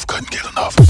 enough, couldn't get enough.